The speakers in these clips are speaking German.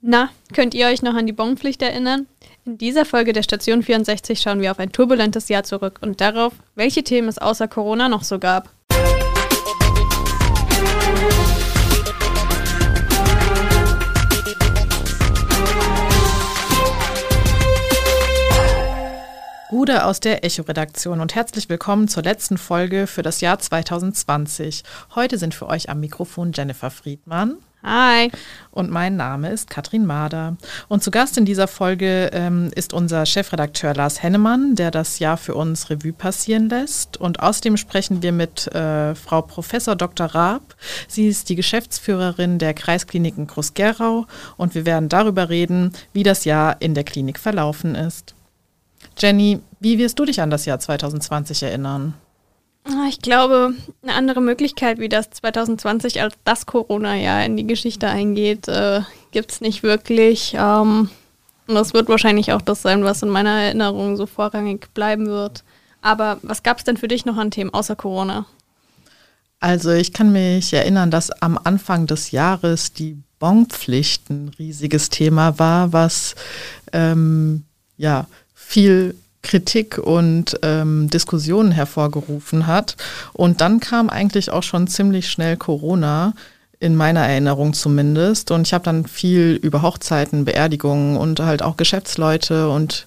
Na, könnt ihr euch noch an die Bonpflicht erinnern? In dieser Folge der Station 64 schauen wir auf ein turbulentes Jahr zurück und darauf, welche Themen es außer Corona noch so gab. Gude aus der Echo-Redaktion und herzlich willkommen zur letzten Folge für das Jahr 2020. Heute sind für euch am Mikrofon Jennifer Friedmann. Hi. Und mein Name ist Katrin Mader. Und zu Gast in dieser Folge ähm, ist unser Chefredakteur Lars Hennemann, der das Jahr für uns Revue passieren lässt. Und außerdem sprechen wir mit äh, Frau Professor Dr. Raab. Sie ist die Geschäftsführerin der Kreiskliniken Groß-Gerau und wir werden darüber reden, wie das Jahr in der Klinik verlaufen ist. Jenny, wie wirst du dich an das Jahr 2020 erinnern? Ah, ich glaube, eine andere Möglichkeit, wie das 2020 als das Corona-Jahr in die Geschichte eingeht, äh, gibt es nicht wirklich. Ähm, und das wird wahrscheinlich auch das sein, was in meiner Erinnerung so vorrangig bleiben wird. Aber was gab es denn für dich noch an Themen außer Corona? Also ich kann mich erinnern, dass am Anfang des Jahres die Bonpflicht ein riesiges Thema war, was ähm, ja viel Kritik und ähm, Diskussionen hervorgerufen hat. Und dann kam eigentlich auch schon ziemlich schnell Corona, in meiner Erinnerung zumindest. Und ich habe dann viel über Hochzeiten, Beerdigungen und halt auch Geschäftsleute und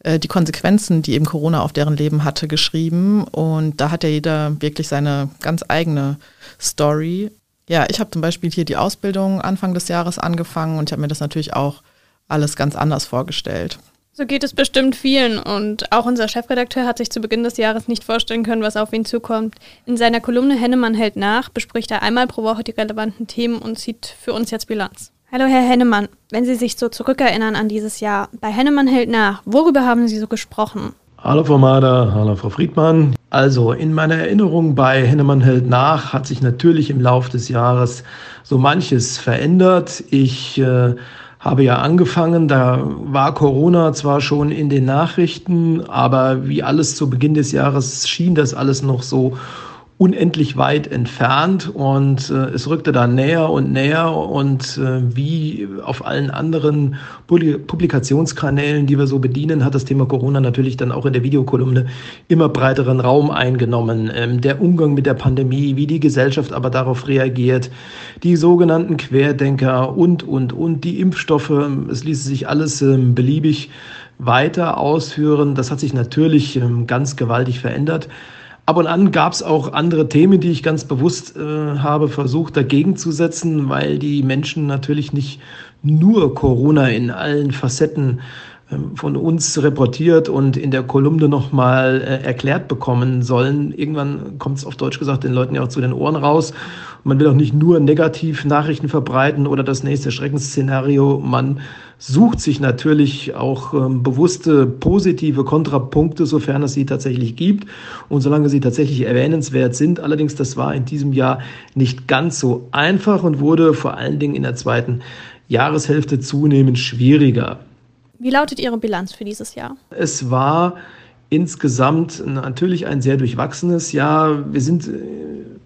äh, die Konsequenzen, die eben Corona auf deren Leben hatte, geschrieben. Und da hat ja jeder wirklich seine ganz eigene Story. Ja, ich habe zum Beispiel hier die Ausbildung Anfang des Jahres angefangen und ich habe mir das natürlich auch alles ganz anders vorgestellt. So geht es bestimmt vielen und auch unser Chefredakteur hat sich zu Beginn des Jahres nicht vorstellen können, was auf ihn zukommt. In seiner Kolumne Hennemann hält nach, bespricht er einmal pro Woche die relevanten Themen und zieht für uns jetzt Bilanz. Hallo Herr Hennemann, wenn Sie sich so zurückerinnern an dieses Jahr, bei Hennemann hält nach, worüber haben Sie so gesprochen? Hallo Frau Mader, hallo Frau Friedmann. Also in meiner Erinnerung bei Hennemann hält nach hat sich natürlich im Laufe des Jahres so manches verändert. Ich äh, habe ja angefangen, da war Corona zwar schon in den Nachrichten, aber wie alles zu Beginn des Jahres schien das alles noch so unendlich weit entfernt und äh, es rückte dann näher und näher und äh, wie auf allen anderen Publikationskanälen, die wir so bedienen, hat das Thema Corona natürlich dann auch in der Videokolumne immer breiteren Raum eingenommen. Ähm, der Umgang mit der Pandemie, wie die Gesellschaft aber darauf reagiert, die sogenannten Querdenker und, und, und, die Impfstoffe, es ließe sich alles ähm, beliebig weiter ausführen. Das hat sich natürlich ähm, ganz gewaltig verändert. Ab und an gab es auch andere Themen, die ich ganz bewusst äh, habe versucht dagegen zu setzen, weil die Menschen natürlich nicht nur Corona in allen Facetten von uns reportiert und in der Kolumne nochmal äh, erklärt bekommen sollen. Irgendwann kommt es auf Deutsch gesagt den Leuten ja auch zu den Ohren raus. Man will auch nicht nur negativ Nachrichten verbreiten oder das nächste Schreckensszenario. Man sucht sich natürlich auch ähm, bewusste positive Kontrapunkte, sofern es sie tatsächlich gibt und solange sie tatsächlich erwähnenswert sind. Allerdings, das war in diesem Jahr nicht ganz so einfach und wurde vor allen Dingen in der zweiten Jahreshälfte zunehmend schwieriger. Wie lautet Ihre Bilanz für dieses Jahr? Es war insgesamt natürlich ein sehr durchwachsenes Jahr. Wir sind äh,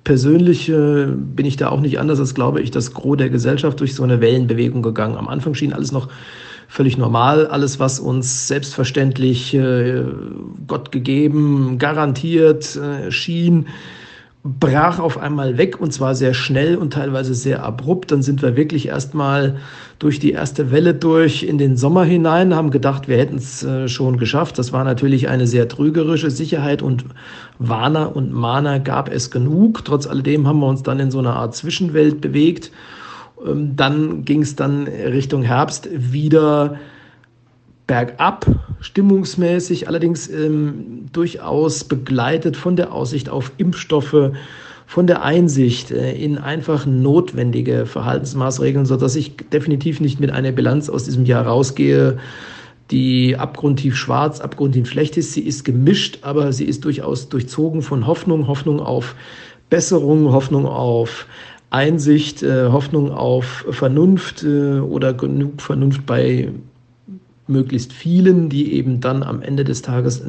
persönlich äh, bin ich da auch nicht anders als, glaube ich, das Gros der Gesellschaft durch so eine Wellenbewegung gegangen. Am Anfang schien alles noch völlig normal. Alles, was uns selbstverständlich äh, Gott gegeben, garantiert schien, brach auf einmal weg und zwar sehr schnell und teilweise sehr abrupt. Dann sind wir wirklich erstmal durch die erste Welle durch in den Sommer hinein, haben gedacht, wir hätten es äh, schon geschafft. Das war natürlich eine sehr trügerische Sicherheit und Warner und Mahner gab es genug. Trotz alledem haben wir uns dann in so einer Art Zwischenwelt bewegt. Ähm, dann ging es dann Richtung Herbst wieder bergab, stimmungsmäßig, allerdings ähm, durchaus begleitet von der Aussicht auf Impfstoffe, von der Einsicht äh, in einfach notwendige Verhaltensmaßregeln, sodass ich definitiv nicht mit einer Bilanz aus diesem Jahr rausgehe, die abgrundtief schwarz, abgrundtief schlecht ist. Sie ist gemischt, aber sie ist durchaus durchzogen von Hoffnung, Hoffnung auf Besserung, Hoffnung auf Einsicht, äh, Hoffnung auf Vernunft äh, oder genug Vernunft bei möglichst vielen, die eben dann am Ende des Tages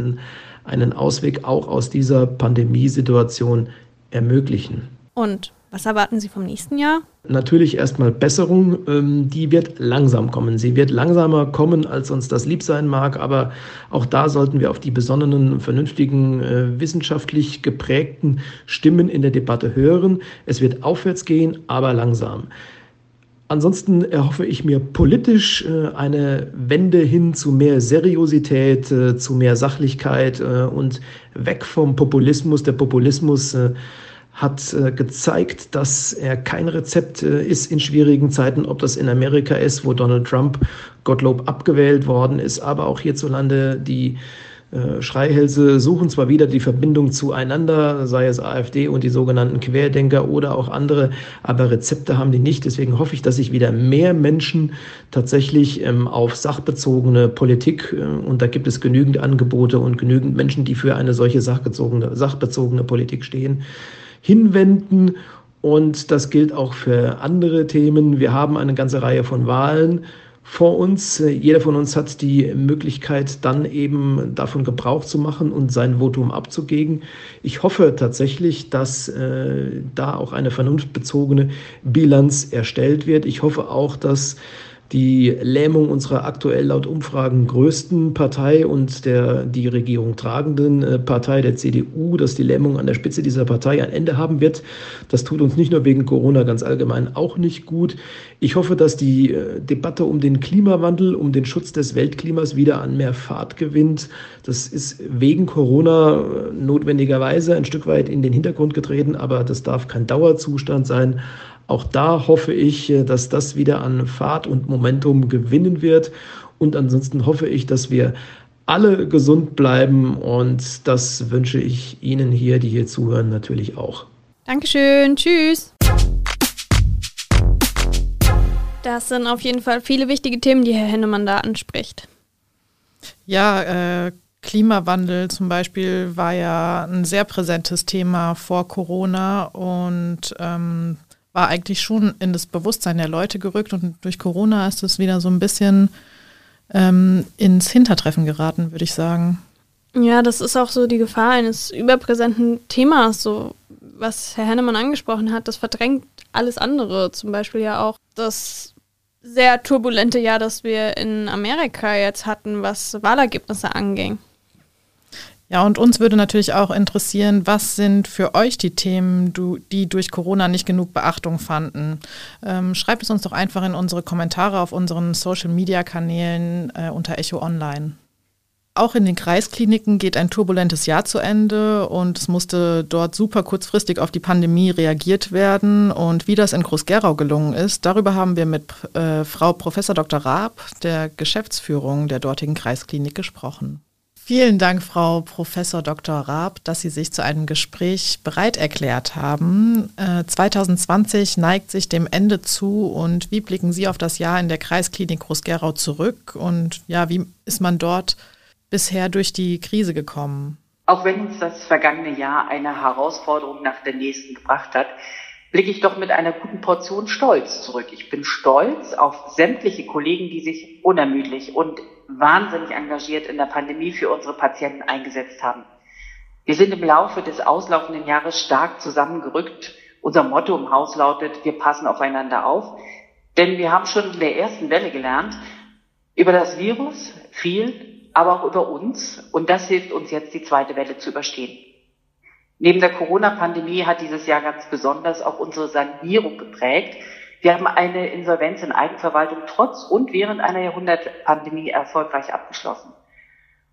einen Ausweg auch aus dieser Pandemiesituation ermöglichen. Und Was erwarten Sie vom nächsten Jahr? Natürlich erstmal Besserung. Ähm, die wird langsam kommen. Sie wird langsamer kommen, als uns das lieb sein mag. Aber auch da sollten wir auf die besonnenen, vernünftigen, äh, wissenschaftlich geprägten Stimmen in der Debatte hören. Es wird aufwärts gehen, aber langsam. Ansonsten erhoffe ich mir politisch äh, eine Wende hin zu mehr Seriosität, äh, zu mehr Sachlichkeit und weg vom Populismus. Der Populismus hat äh, gezeigt, dass er kein Rezept äh, ist in schwierigen Zeiten, ob das in Amerika ist, wo Donald Trump Gottlob abgewählt worden ist, aber auch hierzulande die äh, Schreihälse suchen zwar wieder die Verbindung zueinander, sei es AfD und die sogenannten Querdenker oder auch andere, aber Rezepte haben die nicht. Deswegen hoffe ich, dass sich wieder mehr Menschen tatsächlich ähm, auf sachbezogene Politik, äh, und da gibt es genügend Angebote und genügend Menschen, die für eine solche sachbezogene, sachbezogene Politik stehen, hinwenden. Und das gilt auch für andere Themen. Wir haben eine ganze Reihe von Wahlen vor uns. Jeder von uns hat die Möglichkeit, dann eben davon Gebrauch zu machen und sein Votum abzugeben. Ich hoffe tatsächlich, dass äh, da auch eine vernunftbezogene Bilanz erstellt wird. Ich hoffe auch, dass die Lähmung unserer aktuell laut Umfragen größten Partei und der die Regierung tragenden äh, Partei der CDU, dass die Lähmung an der Spitze dieser Partei ein Ende haben wird. Das tut uns nicht nur wegen Corona ganz allgemein auch nicht gut. Ich hoffe, dass die äh, Debatte um den Klimawandel, um den Schutz des Weltklimas wieder an mehr Fahrt gewinnt. Das ist wegen Corona äh, notwendigerweise ein Stück weit in den Hintergrund getreten, aber das darf kein Dauerzustand sein. Auch da hoffe ich, äh, dass das wieder an Fahrt und Momentum gewinnen wird. Und ansonsten hoffe ich, dass wir alle gesund bleiben und das wünsche ich Ihnen hier, die hier zuhören, natürlich auch. Dankeschön. Tschüss. Das sind auf jeden Fall viele wichtige Themen, die Herr Hennemann da anspricht. Ja, äh, Klimawandel zum Beispiel war ja ein sehr präsentes Thema vor Corona und ähm, war eigentlich schon in das Bewusstsein der Leute gerückt und durch Corona ist es wieder so ein bisschen ähm, ins Hintertreffen geraten, würde ich sagen. Ja, das ist auch so die Gefahr eines überpräsenten Themas, so was Herr Hennemann angesprochen hat, das verdrängt alles andere. Zum Beispiel ja auch das sehr turbulente Jahr, das wir in Amerika jetzt hatten, was Wahlergebnisse anging. Ja, und uns würde natürlich auch interessieren, was sind für euch die Themen, die durch Corona nicht genug Beachtung fanden? Ähm, schreibt es uns doch einfach in unsere Kommentare auf unseren Social-Media-Kanälen äh, unter Echo Online. Auch in den Kreiskliniken geht ein turbulentes Jahr zu Ende und es musste dort super kurzfristig auf die Pandemie reagiert werden. Und wie das in Groß-Gerau gelungen ist, darüber haben wir mit äh, Frau Prof. Dr. Raab, der Geschäftsführung der dortigen Kreisklinik, gesprochen. Vielen Dank, Frau Professor Dr. Raab, dass Sie sich zu einem Gespräch bereit erklärt haben. Äh, 2020 neigt sich dem Ende zu und wie blicken Sie auf das Jahr in der Kreisklinik Groß-Gerau zurück und ja, wie ist man dort bisher durch die Krise gekommen? Auch wenn uns das vergangene Jahr eine Herausforderung nach der nächsten gebracht hat, blicke ich doch mit einer guten Portion Stolz zurück. Ich bin stolz auf sämtliche Kollegen, die sich unermüdlich und wahnsinnig engagiert in der Pandemie für unsere Patienten eingesetzt haben. Wir sind im Laufe des auslaufenden Jahres stark zusammengerückt. Unser Motto im Haus lautet, wir passen aufeinander auf. Denn wir haben schon in der ersten Welle gelernt, über das Virus viel, aber auch über uns. Und das hilft uns jetzt, die zweite Welle zu überstehen. Neben der Corona-Pandemie hat dieses Jahr ganz besonders auch unsere Sanierung geprägt. Wir haben eine Insolvenz in Eigenverwaltung trotz und während einer Jahrhundertpandemie erfolgreich abgeschlossen.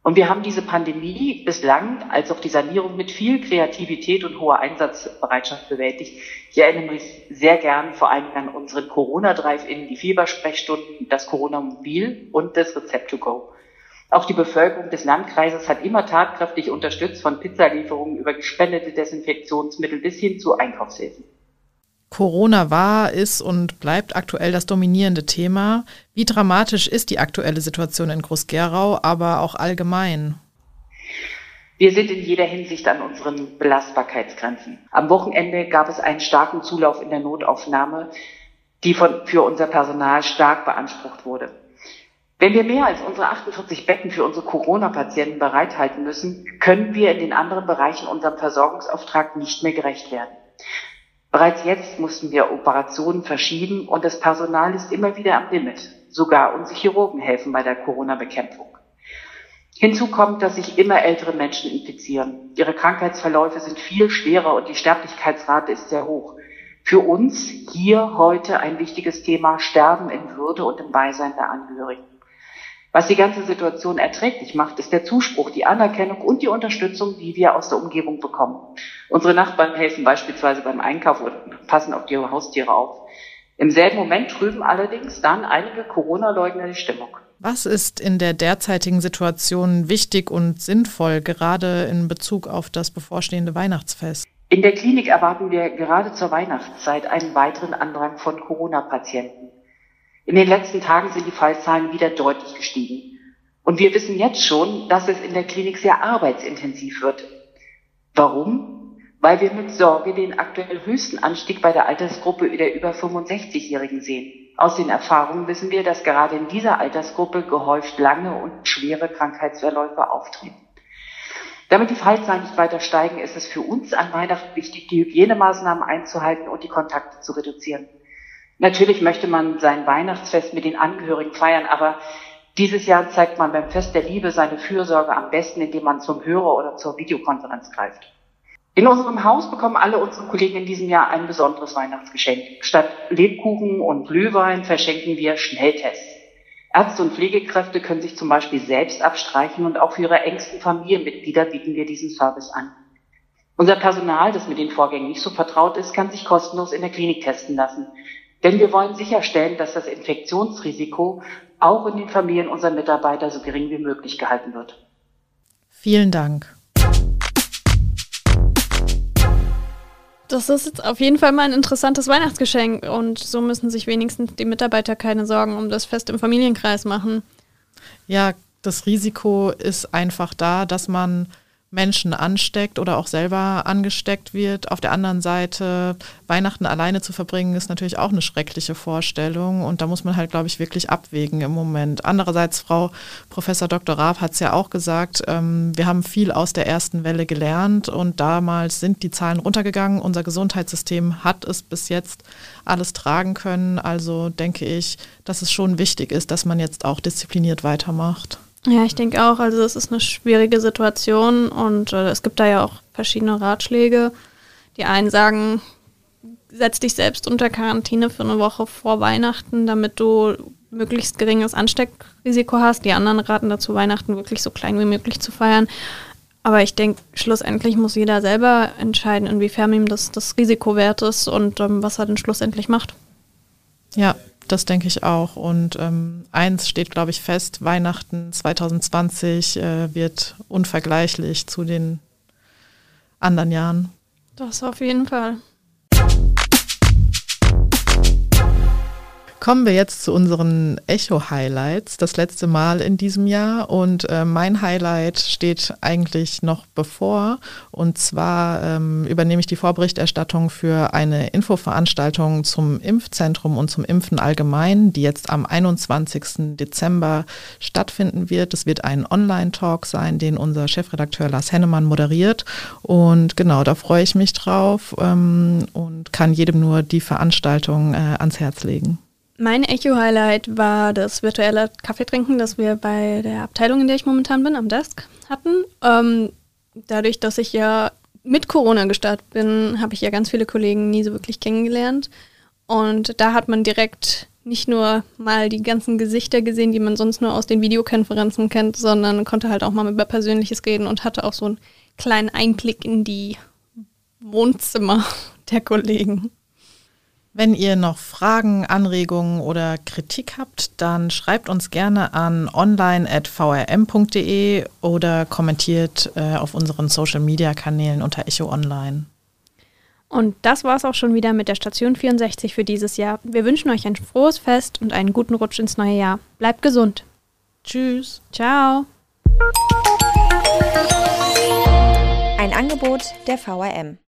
Und wir haben diese Pandemie bislang als auch die Sanierung mit viel Kreativität und hoher Einsatzbereitschaft bewältigt. Ich erinnere mich sehr gern vor allem an unseren Corona-Drive-In, die Fiebersprechstunden, das Corona-Mobil und das Rezept-to-Go. Auch die Bevölkerung des Landkreises hat immer tatkräftig unterstützt, von Pizzalieferungen über gespendete Desinfektionsmittel bis hin zu Einkaufshilfen. Corona war, ist und bleibt aktuell das dominierende Thema. Wie dramatisch ist die aktuelle Situation in Groß-Gerau, aber auch allgemein? Wir sind in jeder Hinsicht an unseren Belastbarkeitsgrenzen. Am Wochenende gab es einen starken Zulauf in der Notaufnahme, die von, für unser Personal stark beansprucht wurde. Wenn wir mehr als unsere 48 Betten für unsere Corona-Patienten bereithalten müssen, können wir in den anderen Bereichen unserem Versorgungsauftrag nicht mehr gerecht werden. Bereits jetzt mussten wir Operationen verschieben und das Personal ist immer wieder am Limit. Sogar unsere Chirurgen helfen bei der Corona-Bekämpfung. Hinzu kommt, dass sich immer ältere Menschen infizieren. Ihre Krankheitsverläufe sind viel schwerer und die Sterblichkeitsrate ist sehr hoch. Für uns hier heute ein wichtiges Thema Sterben in Würde und im Beisein der Angehörigen. Was die ganze Situation erträglich macht, ist der Zuspruch, die Anerkennung und die Unterstützung, die wir aus der Umgebung bekommen. Unsere Nachbarn helfen beispielsweise beim Einkauf und passen auf ihre Haustiere auf. Im selben Moment trüben allerdings dann einige Corona-Leugner die Stimmung. Was ist in der derzeitigen Situation wichtig und sinnvoll, gerade in Bezug auf das bevorstehende Weihnachtsfest? In der Klinik erwarten wir gerade zur Weihnachtszeit einen weiteren Andrang von Corona-Patienten. In den letzten Tagen sind die Fallzahlen wieder deutlich gestiegen. Und wir wissen jetzt schon, dass es in der Klinik sehr arbeitsintensiv wird. Warum? Weil wir mit Sorge den aktuell höchsten Anstieg bei der Altersgruppe der über 65-Jährigen sehen. Aus den Erfahrungen wissen wir, dass gerade in dieser Altersgruppe gehäuft lange und schwere Krankheitsverläufe auftreten. Damit die Fallzahlen nicht weiter steigen, ist es für uns an Weihnachten wichtig, die Hygienemaßnahmen einzuhalten und die Kontakte zu reduzieren. Natürlich möchte man sein Weihnachtsfest mit den Angehörigen feiern, aber dieses Jahr zeigt man beim Fest der Liebe seine Fürsorge am besten, indem man zum Hörer oder zur Videokonferenz greift. In unserem Haus bekommen alle unsere Kollegen in diesem Jahr ein besonderes Weihnachtsgeschenk. Statt Lebkuchen und Glühwein verschenken wir Schnelltests. Ärzte und Pflegekräfte können sich zum Beispiel selbst abstreichen und auch für ihre engsten Familienmitglieder bieten wir diesen Service an. Unser Personal, das mit den Vorgängen nicht so vertraut ist, kann sich kostenlos in der Klinik testen lassen. Denn wir wollen sicherstellen, dass das Infektionsrisiko auch in den Familien unserer Mitarbeiter so gering wie möglich gehalten wird. Vielen Dank. Das ist jetzt auf jeden Fall mal ein interessantes Weihnachtsgeschenk und so müssen sich wenigstens die Mitarbeiter keine Sorgen um das Fest im Familienkreis machen. Ja, das Risiko ist einfach da, dass man Menschen ansteckt oder auch selber angesteckt wird. Auf der anderen Seite, Weihnachten alleine zu verbringen, ist natürlich auch eine schreckliche Vorstellung und da muss man halt, glaube ich, wirklich abwägen im Moment. Andererseits, Frau Professor Dr. Raab hat es ja auch gesagt, ähm, wir haben viel aus der ersten Welle gelernt und damals sind die Zahlen runtergegangen. Unser Gesundheitssystem hat es bis jetzt alles tragen können. Also denke ich, dass es schon wichtig ist, dass man jetzt auch diszipliniert weitermacht. Ja, ich denke auch, also es ist eine schwierige Situation und äh, es gibt da ja auch verschiedene Ratschläge. Die einen sagen, setz dich selbst unter Quarantäne für eine Woche vor Weihnachten, damit du möglichst geringes Ansteckrisiko hast. Die anderen raten dazu, Weihnachten wirklich so klein wie möglich zu feiern. Aber ich denke, schlussendlich muss jeder selber entscheiden, inwiefern ihm das, das Risiko wert ist und ähm, was er denn schlussendlich macht. Ja, das denke ich auch. Und ähm, eins steht, glaube ich, fest, Weihnachten 2020 äh, wird unvergleichlich zu den anderen Jahren. Das auf jeden Fall. Kommen wir jetzt zu unseren Echo-Highlights, das letzte Mal in diesem Jahr. Und äh, mein Highlight steht eigentlich noch bevor. Und zwar ähm, übernehme ich die Vorberichterstattung für eine Infoveranstaltung zum Impfzentrum und zum Impfen allgemein, die jetzt am 21. Dezember stattfinden wird. Es wird ein Online-Talk sein, den unser Chefredakteur Lars Hennemann moderiert. Und genau, da freue ich mich drauf ähm, und kann jedem nur die Veranstaltung äh, ans Herz legen. Mein Echo-Highlight war das virtuelle Kaffeetrinken, das wir bei der Abteilung, in der ich momentan bin, am Desk hatten. Ähm, dadurch, dass ich ja mit Corona gestartet bin, habe ich ja ganz viele Kollegen nie so wirklich kennengelernt. Und da hat man direkt nicht nur mal die ganzen Gesichter gesehen, die man sonst nur aus den Videokonferenzen kennt, sondern konnte halt auch mal über Persönliches reden und hatte auch so einen kleinen Einblick in die Wohnzimmer der Kollegen. Wenn ihr noch Fragen, Anregungen oder Kritik habt, dann schreibt uns gerne an online.vrm.de oder kommentiert äh, auf unseren Social-Media-Kanälen unter Echo Online. Und das war es auch schon wieder mit der Station 64 für dieses Jahr. Wir wünschen euch ein frohes Fest und einen guten Rutsch ins neue Jahr. Bleibt gesund. Tschüss. Ciao. Ein Angebot der VRM.